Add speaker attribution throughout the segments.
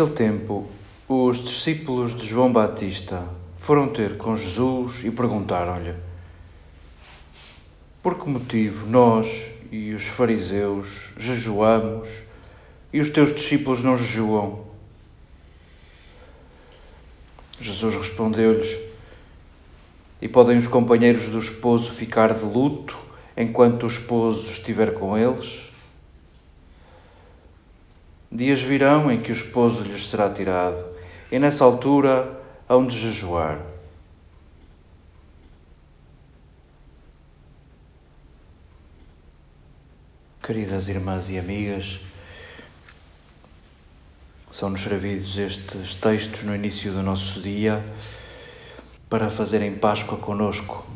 Speaker 1: Naquele tempo, os discípulos de João Batista foram ter com Jesus e perguntaram-lhe: Por que motivo nós e os fariseus jejuamos e os teus discípulos não jejuam? Jesus respondeu-lhes: E podem os companheiros do esposo ficar de luto enquanto o esposo estiver com eles? Dias virão em que o esposo lhes será tirado, e nessa altura hão de jejuar. Queridas irmãs e amigas, são-nos servidos estes textos no início do nosso dia para fazerem Páscoa conosco.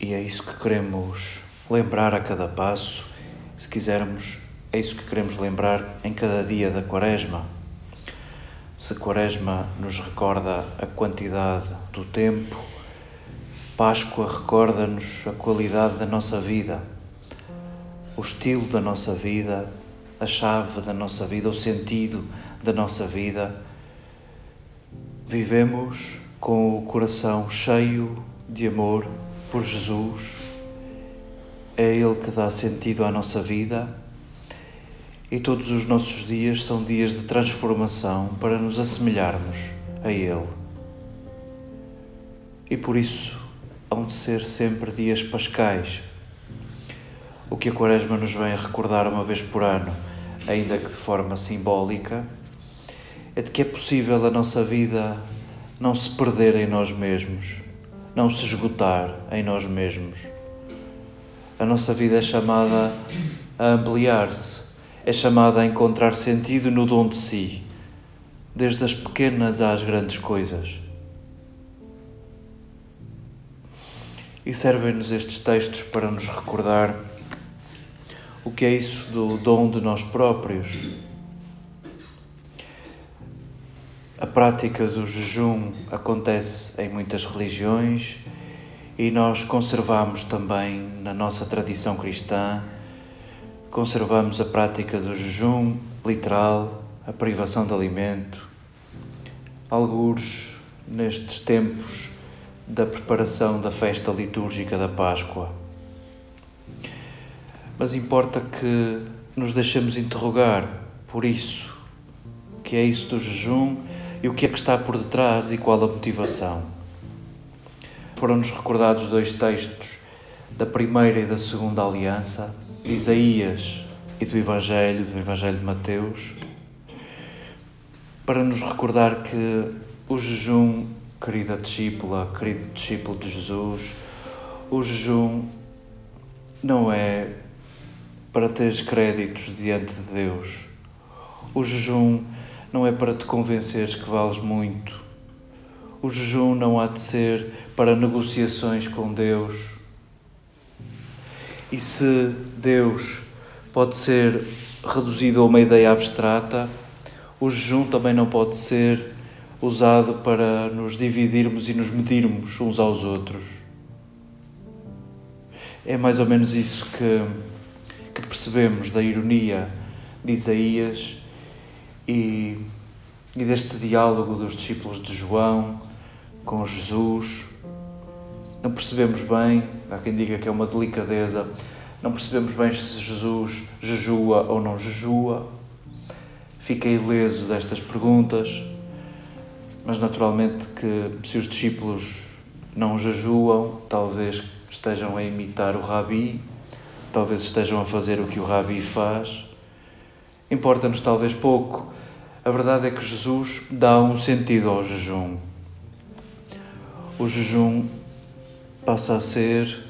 Speaker 1: E é isso que queremos lembrar a cada passo, se quisermos é isso que queremos lembrar em cada dia da Quaresma. Se Quaresma nos recorda a quantidade do tempo, Páscoa recorda-nos a qualidade da nossa vida, o estilo da nossa vida, a chave da nossa vida, o sentido da nossa vida. Vivemos com o coração cheio de amor por Jesus. É Ele que dá sentido à nossa vida e todos os nossos dias são dias de transformação para nos assemelharmos a Ele. E por isso hão de ser sempre dias pascais. O que a Quaresma nos vem a recordar uma vez por ano, ainda que de forma simbólica, é de que é possível a nossa vida não se perder em nós mesmos, não se esgotar em nós mesmos. A nossa vida é chamada a ampliar-se é chamada a encontrar sentido no dom de si, desde as pequenas às grandes coisas. E servem-nos estes textos para nos recordar o que é isso do dom de nós próprios. A prática do jejum acontece em muitas religiões e nós conservamos também na nossa tradição cristã conservamos a prática do jejum literal, a privação de alimento, alguns nestes tempos da preparação da festa litúrgica da Páscoa. Mas importa que nos deixemos interrogar por isso, o que é isso do jejum e o que é que está por detrás e qual a motivação. Foram-nos recordados dois textos da primeira e da segunda aliança de Isaías e do Evangelho, do Evangelho de Mateus, para nos recordar que o jejum, querida discípula, querido discípulo de Jesus, o jejum não é para teres créditos diante de Deus. O jejum não é para te convenceres que vales muito. O jejum não há de ser para negociações com Deus e se Deus pode ser reduzido a uma ideia abstrata, o jejum também não pode ser usado para nos dividirmos e nos medirmos uns aos outros. É mais ou menos isso que, que percebemos da ironia de Isaías e, e deste diálogo dos discípulos de João com Jesus não percebemos bem, há quem diga que é uma delicadeza, não percebemos bem se Jesus jejua ou não jejua. Fica ileso destas perguntas, mas naturalmente que se os discípulos não jejuam, talvez estejam a imitar o Rabi, talvez estejam a fazer o que o Rabi faz. Importa-nos talvez pouco. A verdade é que Jesus dá um sentido ao jejum. O jejum passa a ser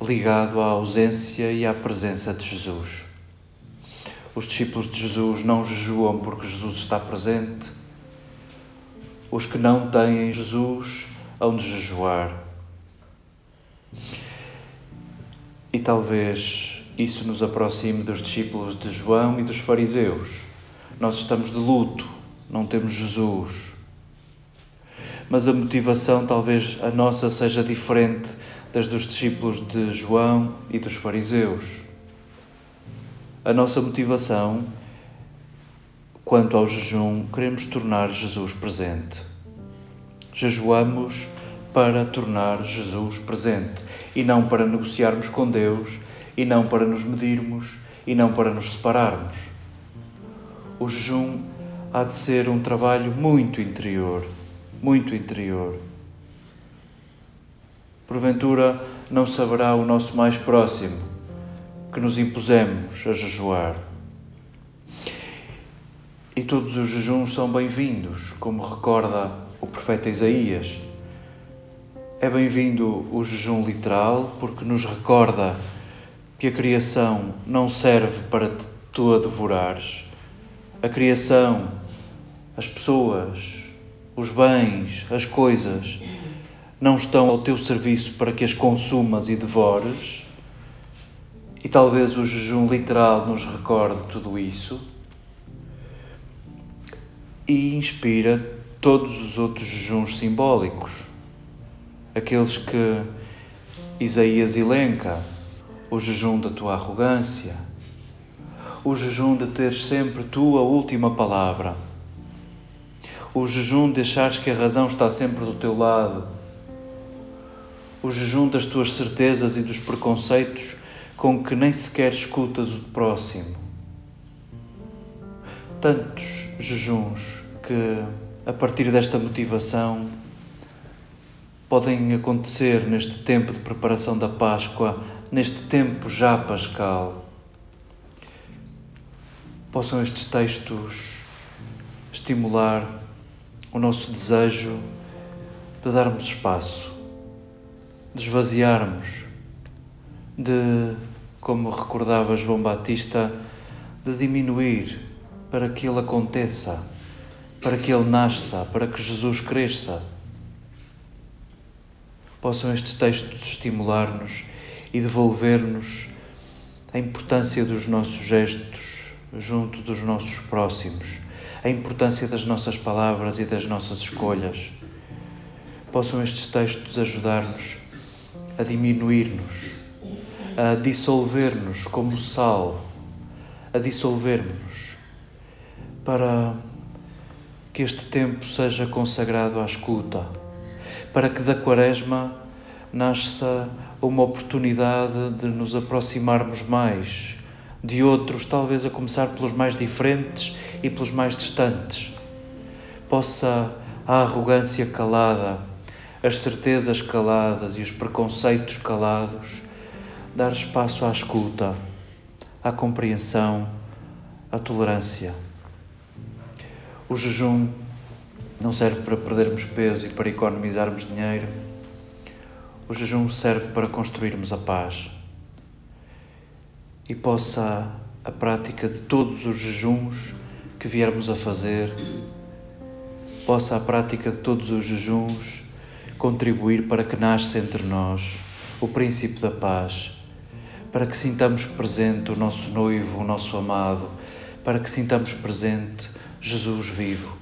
Speaker 1: ligado à ausência e à presença de Jesus. Os discípulos de Jesus não jejuam porque Jesus está presente. Os que não têm Jesus hão de jejuar. E talvez isso nos aproxime dos discípulos de João e dos fariseus. Nós estamos de luto, não temos Jesus mas a motivação talvez a nossa seja diferente das dos discípulos de João e dos fariseus. A nossa motivação quanto ao jejum, queremos tornar Jesus presente. Jejuamos para tornar Jesus presente e não para negociarmos com Deus, e não para nos medirmos, e não para nos separarmos. O jejum há de ser um trabalho muito interior, muito interior. Porventura não saberá o nosso mais próximo que nos impusemos a jejuar. E todos os jejuns são bem-vindos, como recorda o profeta Isaías. É bem-vindo o jejum literal, porque nos recorda que a criação não serve para tu a devorares. A criação, as pessoas, os bens, as coisas, não estão ao teu serviço para que as consumas e devores. E talvez o jejum literal nos recorde tudo isso e inspira todos os outros jejuns simbólicos, aqueles que Isaías elenca, o jejum da tua arrogância, o jejum de ter sempre tu a última palavra, o jejum de achares que a razão está sempre do teu lado, o jejum das tuas certezas e dos preconceitos com que nem sequer escutas o próximo. Tantos jejuns que, a partir desta motivação, podem acontecer neste tempo de preparação da Páscoa, neste tempo já pascal. Possam estes textos estimular o nosso desejo de darmos espaço, de esvaziarmos, de, como recordava João Batista, de diminuir para que ele aconteça para que ele nasça, para que Jesus cresça. Possam estes textos estimular-nos e devolver-nos a importância dos nossos gestos junto dos nossos próximos, a importância das nossas palavras e das nossas escolhas. Possam estes textos ajudar-nos a diminuir-nos, a dissolver-nos como sal, a dissolver-nos para que este tempo seja consagrado à escuta, para que da Quaresma nasça uma oportunidade de nos aproximarmos mais de outros, talvez a começar pelos mais diferentes e pelos mais distantes. Possa a arrogância calada, as certezas caladas e os preconceitos calados dar espaço à escuta, à compreensão, à tolerância. O jejum não serve para perdermos peso e para economizarmos dinheiro. O jejum serve para construirmos a paz. E possa a prática de todos os jejuns que viermos a fazer, possa a prática de todos os jejuns contribuir para que nasça entre nós o princípio da paz, para que sintamos presente o nosso noivo, o nosso amado, para que sintamos presente Jesus vivo